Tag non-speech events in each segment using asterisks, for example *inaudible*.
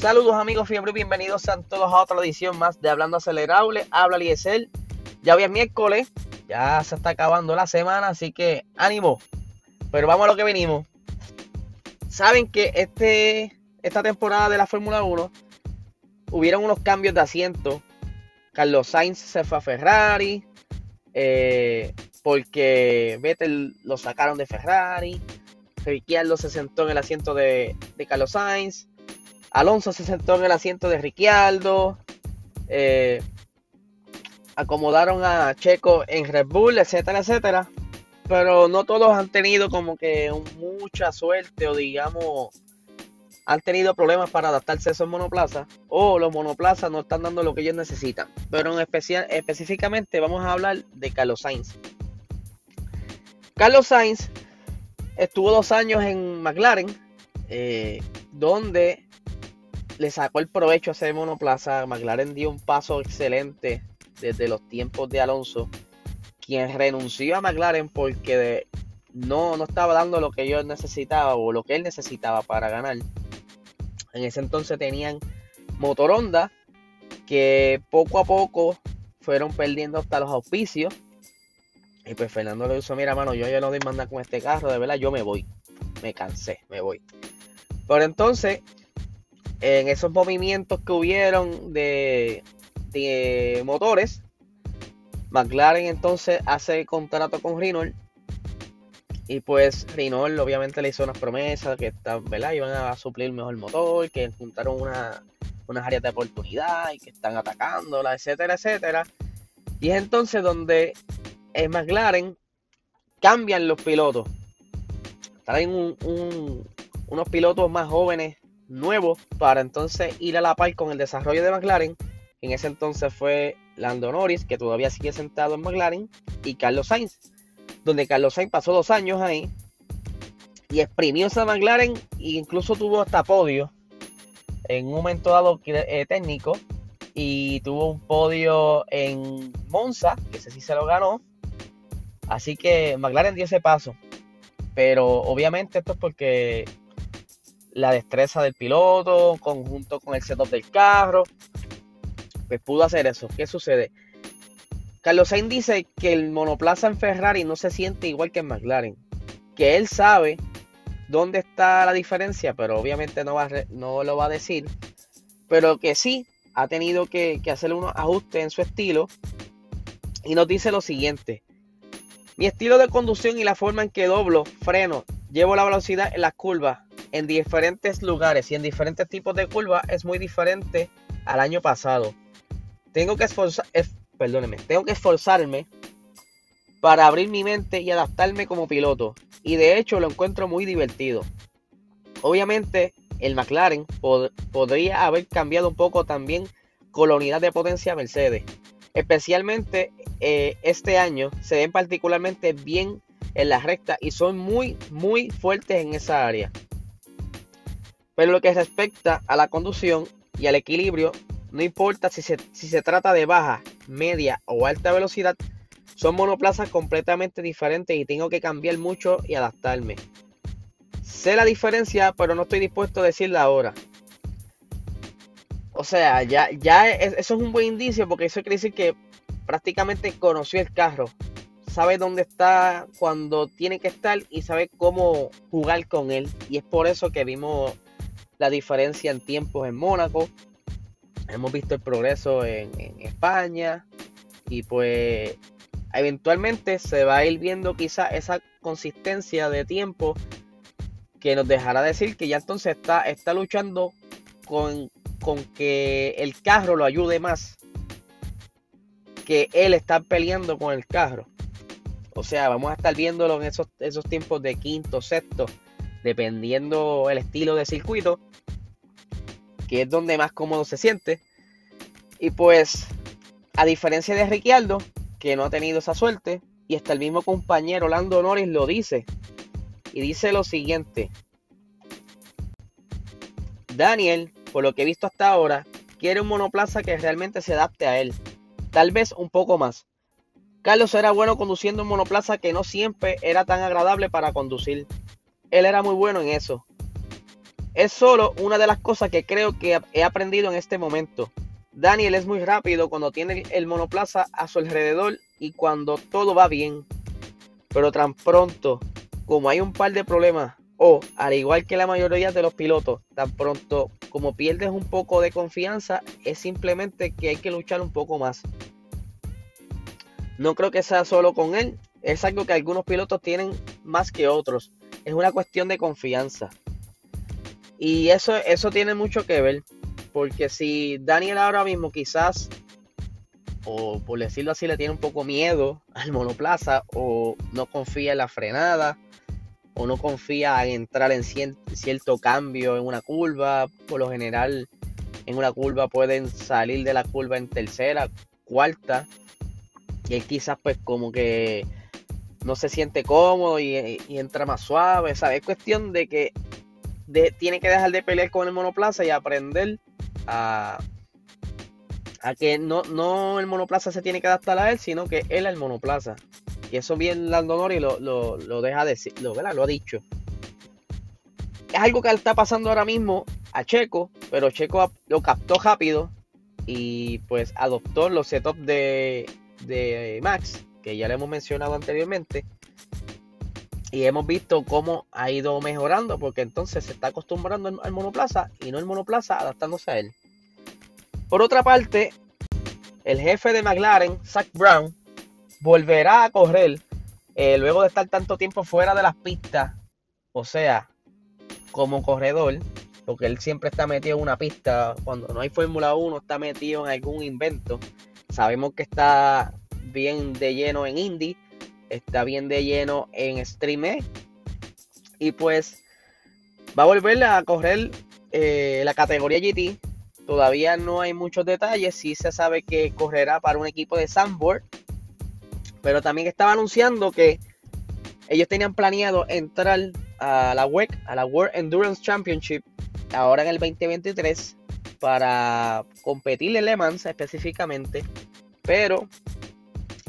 Saludos amigos fiebre, bienvenidos a todos a otra edición más de Hablando Acelerable. Habla Liesel. Ya hoy es miércoles, ya se está acabando la semana, así que ánimo. Pero vamos a lo que venimos. Saben que este, esta temporada de la Fórmula 1 hubieron unos cambios de asiento. Carlos Sainz se fue a Ferrari. Eh, porque Vettel lo sacaron de Ferrari. Ricciardo se sentó en el asiento de Carlos Sainz. Alonso se sentó en el asiento de Ricciardo. Eh, acomodaron a Checo en Red Bull, etcétera, etcétera. Pero no todos han tenido como que mucha suerte o digamos han tenido problemas para adaptarse a esos monoplazas o los monoplazas no están dando lo que ellos necesitan. Pero en especial, específicamente vamos a hablar de Carlos Sainz. Carlos Sainz estuvo dos años en McLaren, eh, donde le sacó el provecho a ese monoplaza. McLaren dio un paso excelente desde los tiempos de Alonso, quien renunció a McLaren porque no, no estaba dando lo que yo necesitaba o lo que él necesitaba para ganar. En ese entonces tenían motor Honda que poco a poco fueron perdiendo hasta los auspicios. Y pues Fernando le dijo, mira mano, yo ya no doy nada con este carro, de verdad yo me voy. Me cansé, me voy. Pero entonces en esos movimientos que hubieron de, motores, McLaren entonces hace contrato con Renault. Y pues Renault obviamente le hizo unas promesas que están, ¿verdad? iban a suplir mejor motor, que juntaron una, unas áreas de oportunidad y que están atacándola, etcétera, etcétera. Y es entonces donde en McLaren cambian los pilotos. Traen unos pilotos más jóvenes nuevo para entonces ir a la par con el desarrollo de McLaren. En ese entonces fue Lando Norris, que todavía sigue sentado en McLaren, y Carlos Sainz, donde Carlos Sainz pasó dos años ahí y exprimió esa McLaren e incluso tuvo hasta podio en un momento dado eh, técnico y tuvo un podio en Monza, que ese sí se lo ganó. Así que McLaren dio ese paso. Pero obviamente esto es porque la destreza del piloto, conjunto con el setup del carro, pues pudo hacer eso. ¿Qué sucede? Carlos Sainz dice que el monoplaza en Ferrari no se siente igual que en McLaren, que él sabe dónde está la diferencia, pero obviamente no, va no lo va a decir, pero que sí ha tenido que, que hacer unos ajustes en su estilo y nos dice lo siguiente. Mi estilo de conducción y la forma en que doblo, freno, llevo la velocidad en las curvas, en diferentes lugares y en diferentes tipos de curvas es muy diferente al año pasado. Tengo que tengo que esforzarme para abrir mi mente y adaptarme como piloto. Y de hecho lo encuentro muy divertido. Obviamente el McLaren podría haber cambiado un poco también con la unidad de potencia Mercedes. Especialmente eh, este año se ven particularmente bien en la recta y son muy muy fuertes en esa área. Pero lo que respecta a la conducción y al equilibrio, no importa si se, si se trata de baja, media o alta velocidad, son monoplazas completamente diferentes y tengo que cambiar mucho y adaptarme. Sé la diferencia, pero no estoy dispuesto a decirla ahora. O sea, ya, ya eso es un buen indicio porque eso quiere decir que prácticamente conoció el carro. Sabe dónde está cuando tiene que estar y sabe cómo jugar con él. Y es por eso que vimos la diferencia en tiempos en Mónaco. Hemos visto el progreso en, España. Y pues eventualmente se va a ir viendo quizá esa consistencia de tiempo que nos dejará decir que ya entonces está, está luchando con, con que el carro lo ayude más que él está peleando con el carro. O sea, vamos a estar viéndolo en esos, esos tiempos de quinto, sexto, dependiendo el estilo de circuito, que es donde más cómodo se siente. Y pues, a diferencia de Ricciardo, que no ha tenido esa suerte, y hasta el mismo compañero Lando Norris lo dice, y dice lo siguiente. Daniel, por lo que he visto hasta ahora, quiere un monoplaza que realmente se adapte a él, tal vez un poco más. Carlos era bueno conduciendo un monoplaza que no siempre era tan agradable para conducir. Él era muy bueno en eso. es solo una de las cosas que creo que he aprendido en este momento. Daniel es muy rápido cuando tiene el monoplaza a su alrededor y cuando todo va bien. Pero tan pronto como hay un par de problemas, o al igual que la mayoría de los pilotos, tan pronto como pierdes un poco de confianza, es simplemente que hay que luchar un poco más. No creo que sea solo con él, es algo que algunos pilotos tienen más que otros. Es una cuestión de confianza. Y eso, eso tiene mucho que ver. Porque si Daniel ahora mismo quizás, o por decirlo así, le tiene un poco miedo al monoplaza, o no confía en la frenada, o no confía en entrar en cierto cambio en una curva, por lo general en una curva pueden salir de la curva en tercera, cuarta, y él quizás pues como que no se siente cómodo y, entra más suave, ¿sabes? Es cuestión de que tiene que dejar de pelear con el monoplaza y aprender a, a que no, no el monoplaza se tiene que adaptar a él, sino que él el monoplaza. Y eso bien Landonori lo, lo, lo deja decir, lo, lo ha dicho. Es algo que está pasando ahora mismo a Checo, pero Checo lo captó rápido y pues adoptó los setups de, de Max, que ya le hemos mencionado anteriormente. Y hemos visto cómo ha ido mejorando, porque entonces se está acostumbrando al monoplaza y no el monoplaza adaptándose a él. Por otra parte, el jefe de McLaren, Zach Brown, volverá a correr eh, luego de estar tanto tiempo fuera de las pistas, o sea, como corredor, porque él siempre está metido en una pista, cuando no hay Fórmula 1 está metido en algún invento. Sabemos que está bien de lleno en Indy, está bien de lleno en Stream e, y pues va a volver a correr eh, la categoría GT. Todavía no hay muchos detalles, sí se sabe que correrá para un equipo de Sandboard, pero también estaba anunciando que ellos tenían planeado entrar a la WEC, a la World Endurance Championship, ahora en el 2023, para competir en Le Mans específicamente, pero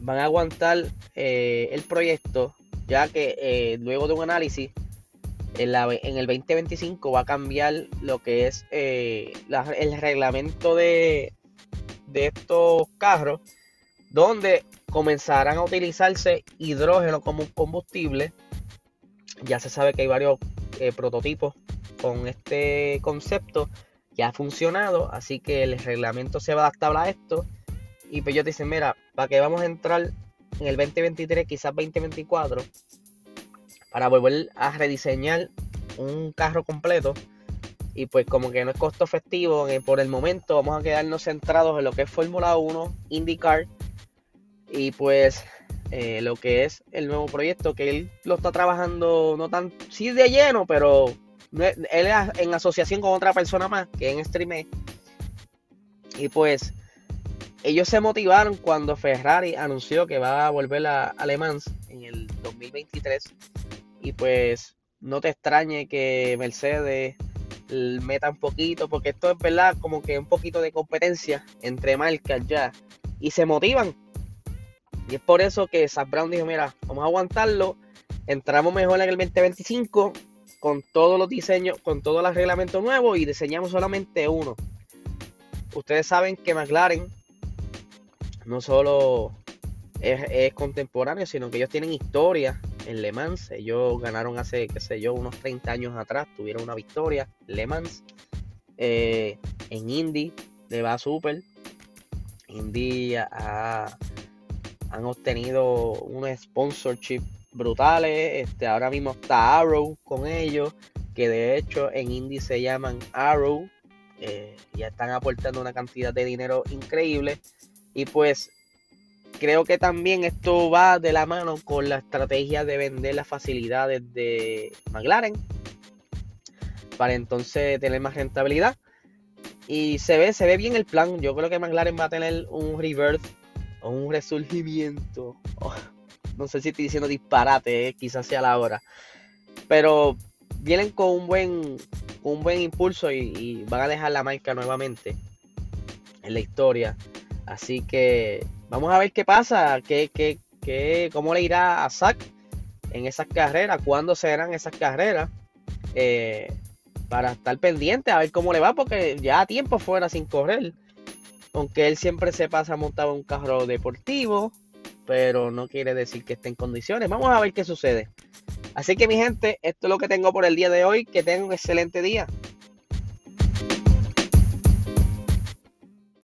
van a aguantar eh, el proyecto, ya que eh, luego de un análisis, en, el 2025 va a cambiar lo que es eh, el reglamento de, de estos carros, donde comenzarán a utilizarse hidrógeno como combustible. Ya se sabe que hay varios prototipos con este concepto. Ya ha funcionado, así que el reglamento se va a adaptar a esto. Y pues ellos dicen, mira, para que vamos a entrar en el 2023, quizás 2024, para volver a rediseñar un carro completo. Y pues como que no es costo efectivo, por el momento vamos a quedarnos centrados en lo que es Fórmula 1, IndyCar y pues eh, lo que es el nuevo proyecto que él lo está trabajando no tan sí de lleno pero él en asociación con otra persona más que en Streame y pues ellos se motivaron cuando Ferrari anunció que va a volver a Alemán en el 2023 y pues no te extrañe que Mercedes meta un poquito porque esto es verdad como que un poquito de competencia entre marcas ya. Y se motivan. Y es por eso que Zach Brown dijo, mira, vamos a aguantarlo, entramos mejor en el 2025 con todos los diseños, con todos los reglamentos nuevos y diseñamos solamente uno. Ustedes saben que McLaren no solo es, contemporáneo, sino que ellos tienen historia en Le Mans. Ellos ganaron hace, qué sé yo, unos 30 años atrás, tuvieron una victoria, Le Mans. Eh, en Indy le va súper. Indy a han obtenido unos sponsorship brutales. Este, ahora mismo está Arrow con ellos, que de hecho en Indy se llaman Arrow. Eh, ya están aportando una cantidad de dinero increíble. Y pues creo que también esto va de la mano con la estrategia de vender las facilidades de McLaren para entonces tener más rentabilidad. Y se ve, se ve bien el plan. Yo creo que McLaren va a tener un reverse o un resurgimiento. *laughs* no sé si estoy diciendo disparate, eh, quizás sea la hora. Pero vienen con un buen, un buen impulso y, van a dejar la marca nuevamente en la historia. Así que vamos a ver qué pasa, qué, qué, qué, cómo le irá a Zack en esas carreras, cuándo serán esas carreras. Eh, para estar pendiente a ver cómo le va, porque ya tiempo fuera sin correr. Aunque él siempre se pasa montado un carro deportivo, pero no quiere decir que esté en condiciones. Vamos a ver qué sucede. Así que mi gente, esto es lo que tengo por el día de hoy. Que tengan un excelente día.